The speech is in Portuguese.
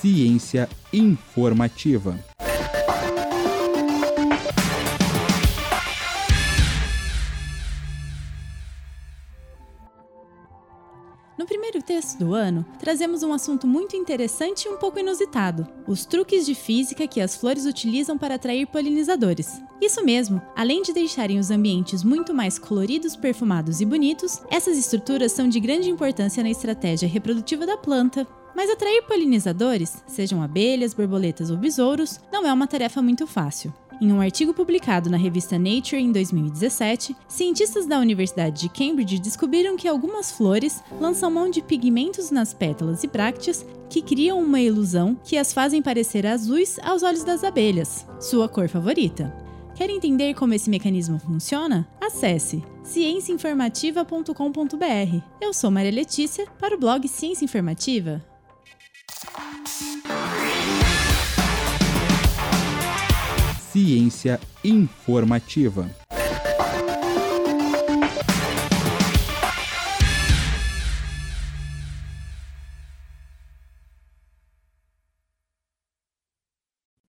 Ciência informativa. No primeiro texto do ano, trazemos um assunto muito interessante e um pouco inusitado: os truques de física que as flores utilizam para atrair polinizadores. Isso mesmo, além de deixarem os ambientes muito mais coloridos, perfumados e bonitos, essas estruturas são de grande importância na estratégia reprodutiva da planta. Mas atrair polinizadores, sejam abelhas, borboletas ou besouros, não é uma tarefa muito fácil. Em um artigo publicado na revista Nature em 2017, cientistas da Universidade de Cambridge descobriram que algumas flores lançam mão de pigmentos nas pétalas e brácteas que criam uma ilusão que as fazem parecer azuis aos olhos das abelhas, sua cor favorita. Quer entender como esse mecanismo funciona? Acesse cienciainformativa.com.br. Eu sou Maria Letícia para o blog Ciência Informativa. Ciência informativa.